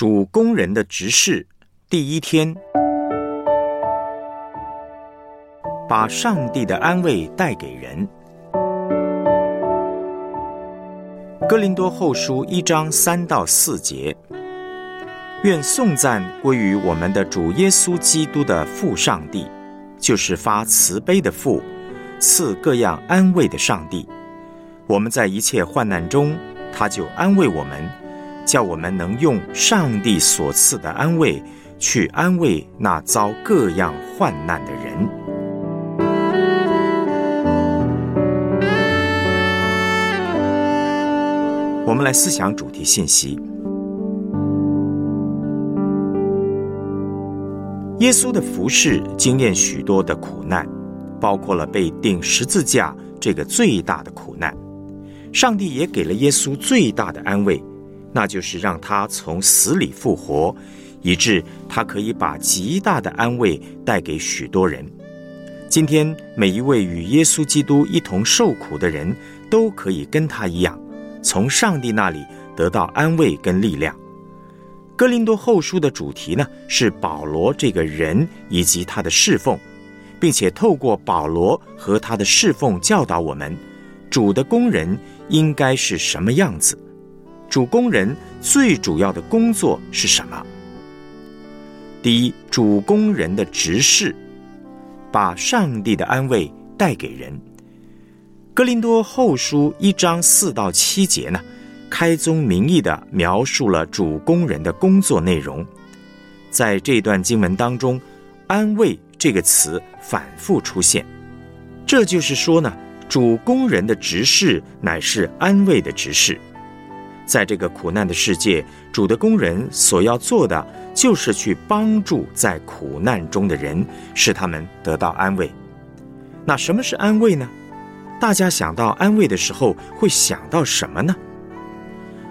主工人的执事第一天，把上帝的安慰带给人。哥林多后书一章三到四节，愿颂赞归于我们的主耶稣基督的父上帝，就是发慈悲的父，赐各样安慰的上帝。我们在一切患难中，他就安慰我们。叫我们能用上帝所赐的安慰，去安慰那遭各样患难的人。我们来思想主题信息：耶稣的服饰经验许多的苦难，包括了被钉十字架这个最大的苦难。上帝也给了耶稣最大的安慰。那就是让他从死里复活，以致他可以把极大的安慰带给许多人。今天每一位与耶稣基督一同受苦的人，都可以跟他一样，从上帝那里得到安慰跟力量。哥林多后书的主题呢，是保罗这个人以及他的侍奉，并且透过保罗和他的侍奉教导我们，主的工人应该是什么样子。主工人最主要的工作是什么？第一，主工人的执事，把上帝的安慰带给人。哥林多后书一章四到七节呢，开宗明义的描述了主工人的工作内容。在这段经文当中，“安慰”这个词反复出现，这就是说呢，主工人的执事乃是安慰的执事。在这个苦难的世界，主的工人所要做的，就是去帮助在苦难中的人，使他们得到安慰。那什么是安慰呢？大家想到安慰的时候，会想到什么呢？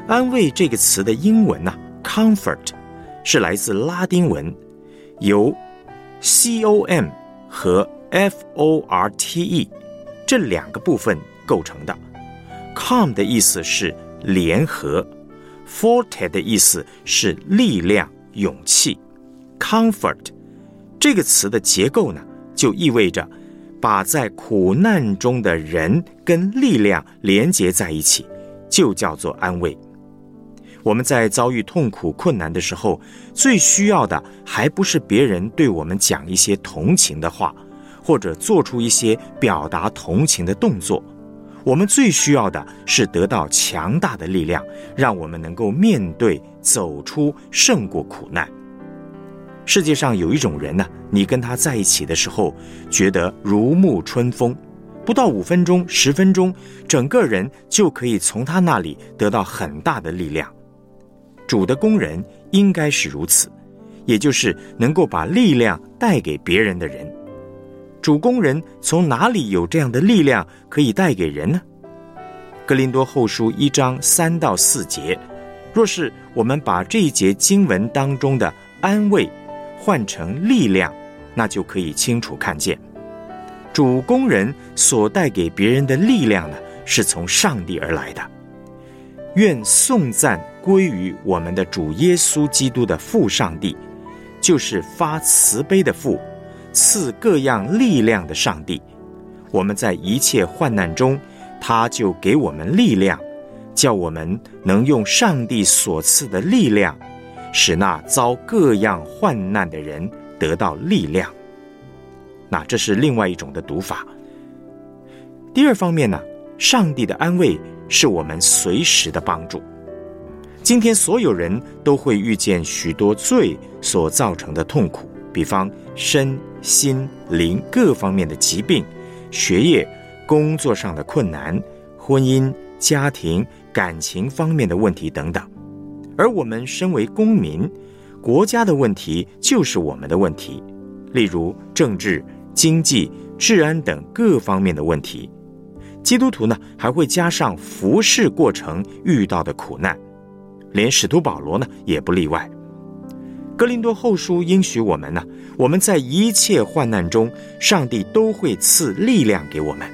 安慰这个词的英文呢，comfort，是来自拉丁文，由 c o m 和 f o r t e 这两个部分构成的。com 的意思是。联合，forte 的意思是力量、勇气。comfort 这个词的结构呢，就意味着把在苦难中的人跟力量连接在一起，就叫做安慰。我们在遭遇痛苦困难的时候，最需要的还不是别人对我们讲一些同情的话，或者做出一些表达同情的动作。我们最需要的是得到强大的力量，让我们能够面对、走出、胜过苦难。世界上有一种人呢，你跟他在一起的时候，觉得如沐春风，不到五分钟、十分钟，整个人就可以从他那里得到很大的力量。主的工人应该是如此，也就是能够把力量带给别人的人。主工人从哪里有这样的力量可以带给人呢？格林多后书一章三到四节，若是我们把这一节经文当中的安慰换成力量，那就可以清楚看见，主工人所带给别人的力量呢，是从上帝而来的。愿颂赞归于我们的主耶稣基督的父上帝，就是发慈悲的父。赐各样力量的上帝，我们在一切患难中，他就给我们力量，叫我们能用上帝所赐的力量，使那遭各样患难的人得到力量。那这是另外一种的读法。第二方面呢，上帝的安慰是我们随时的帮助。今天所有人都会遇见许多罪所造成的痛苦。比方身心灵各方面的疾病、学业、工作上的困难、婚姻、家庭、感情方面的问题等等，而我们身为公民，国家的问题就是我们的问题，例如政治、经济、治安等各方面的问题。基督徒呢，还会加上服侍过程遇到的苦难，连使徒保罗呢也不例外。格林多后书应许我们呢，我们在一切患难中，上帝都会赐力量给我们。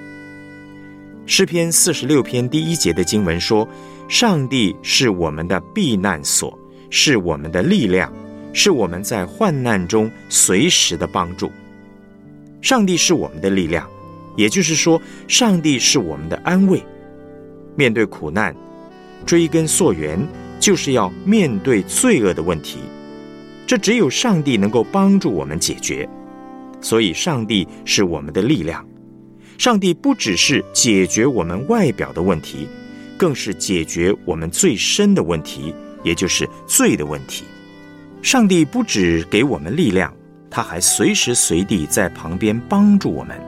诗篇四十六篇第一节的经文说：“上帝是我们的避难所，是我们的力量，是我们在患难中随时的帮助。上帝是我们的力量，也就是说，上帝是我们的安慰。面对苦难，追根溯源，就是要面对罪恶的问题。这只有上帝能够帮助我们解决。所以，上帝是我们的力量。上帝不只是解决我们外表的问题，更是解决我们最深的问题，也就是罪的问题。上帝不只给我们力量，他还随时随地在旁边帮助我们。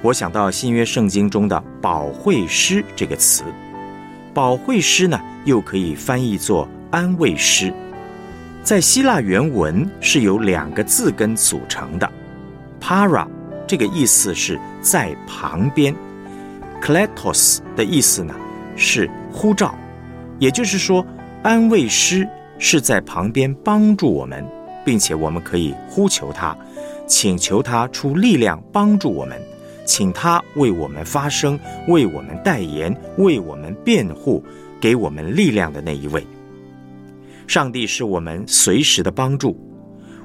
我想到新约圣经中的“保惠师”这个词，“保惠师”呢，又可以翻译作“安慰师”。在希腊原文是由两个字根组成的。Para 这个意思是在旁边，Kletos 的意思呢是呼召，也就是说，安慰师是在旁边帮助我们，并且我们可以呼求他，请求他出力量帮助我们，请他为我们发声，为我们代言，为我们辩护，给我们力量的那一位。上帝是我们随时的帮助，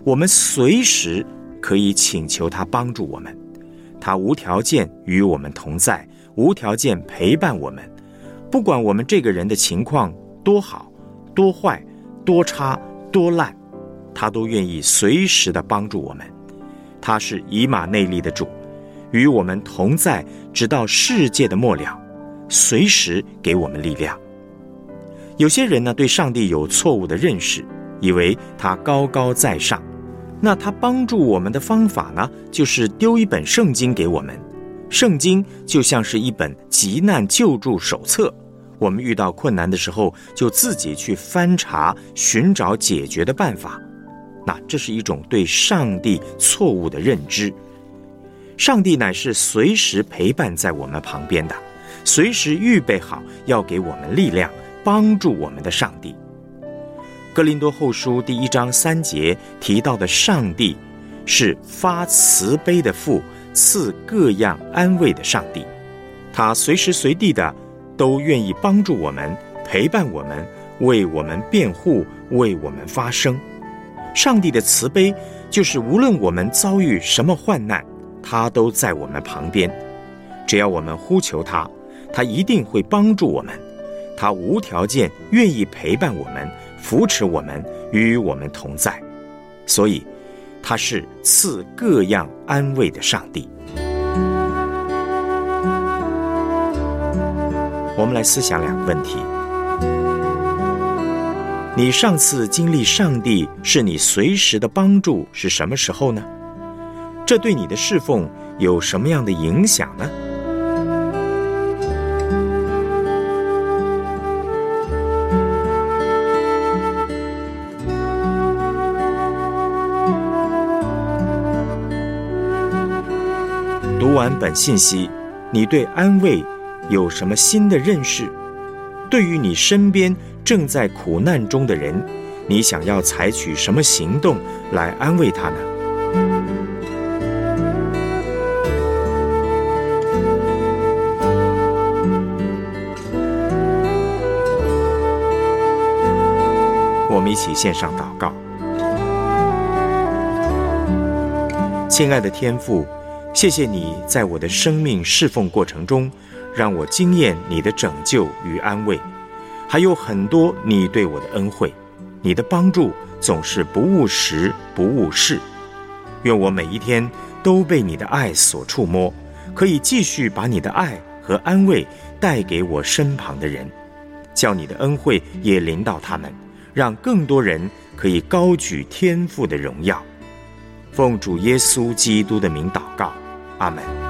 我们随时。可以请求他帮助我们，他无条件与我们同在，无条件陪伴我们。不管我们这个人的情况多好、多坏、多差、多烂，他都愿意随时的帮助我们。他是以马内利的主，与我们同在，直到世界的末了，随时给我们力量。有些人呢，对上帝有错误的认识，以为他高高在上。那他帮助我们的方法呢，就是丢一本圣经给我们。圣经就像是一本急难救助手册，我们遇到困难的时候，就自己去翻查，寻找解决的办法。那这是一种对上帝错误的认知。上帝乃是随时陪伴在我们旁边的，随时预备好要给我们力量，帮助我们的上帝。哥林多后书第一章三节提到的上帝，是发慈悲的父，赐各样安慰的上帝。他随时随地的都愿意帮助我们，陪伴我们，为我们辩护，为我们发声。上帝的慈悲，就是无论我们遭遇什么患难，他都在我们旁边。只要我们呼求他，他一定会帮助我们。他无条件愿意陪伴我们。扶持我们，与我们同在，所以他是赐各样安慰的上帝。我们来思想两个问题：你上次经历上帝是你随时的帮助是什么时候呢？这对你的侍奉有什么样的影响呢？读完本信息，你对安慰有什么新的认识？对于你身边正在苦难中的人，你想要采取什么行动来安慰他呢？我们一起献上祷告，亲爱的天父。谢谢你在我的生命侍奉过程中，让我惊艳你的拯救与安慰，还有很多你对我的恩惠，你的帮助总是不误时不误事。愿我每一天都被你的爱所触摸，可以继续把你的爱和安慰带给我身旁的人，叫你的恩惠也临到他们，让更多人可以高举天赋的荣耀。奉主耶稣基督的名祷告。阿门。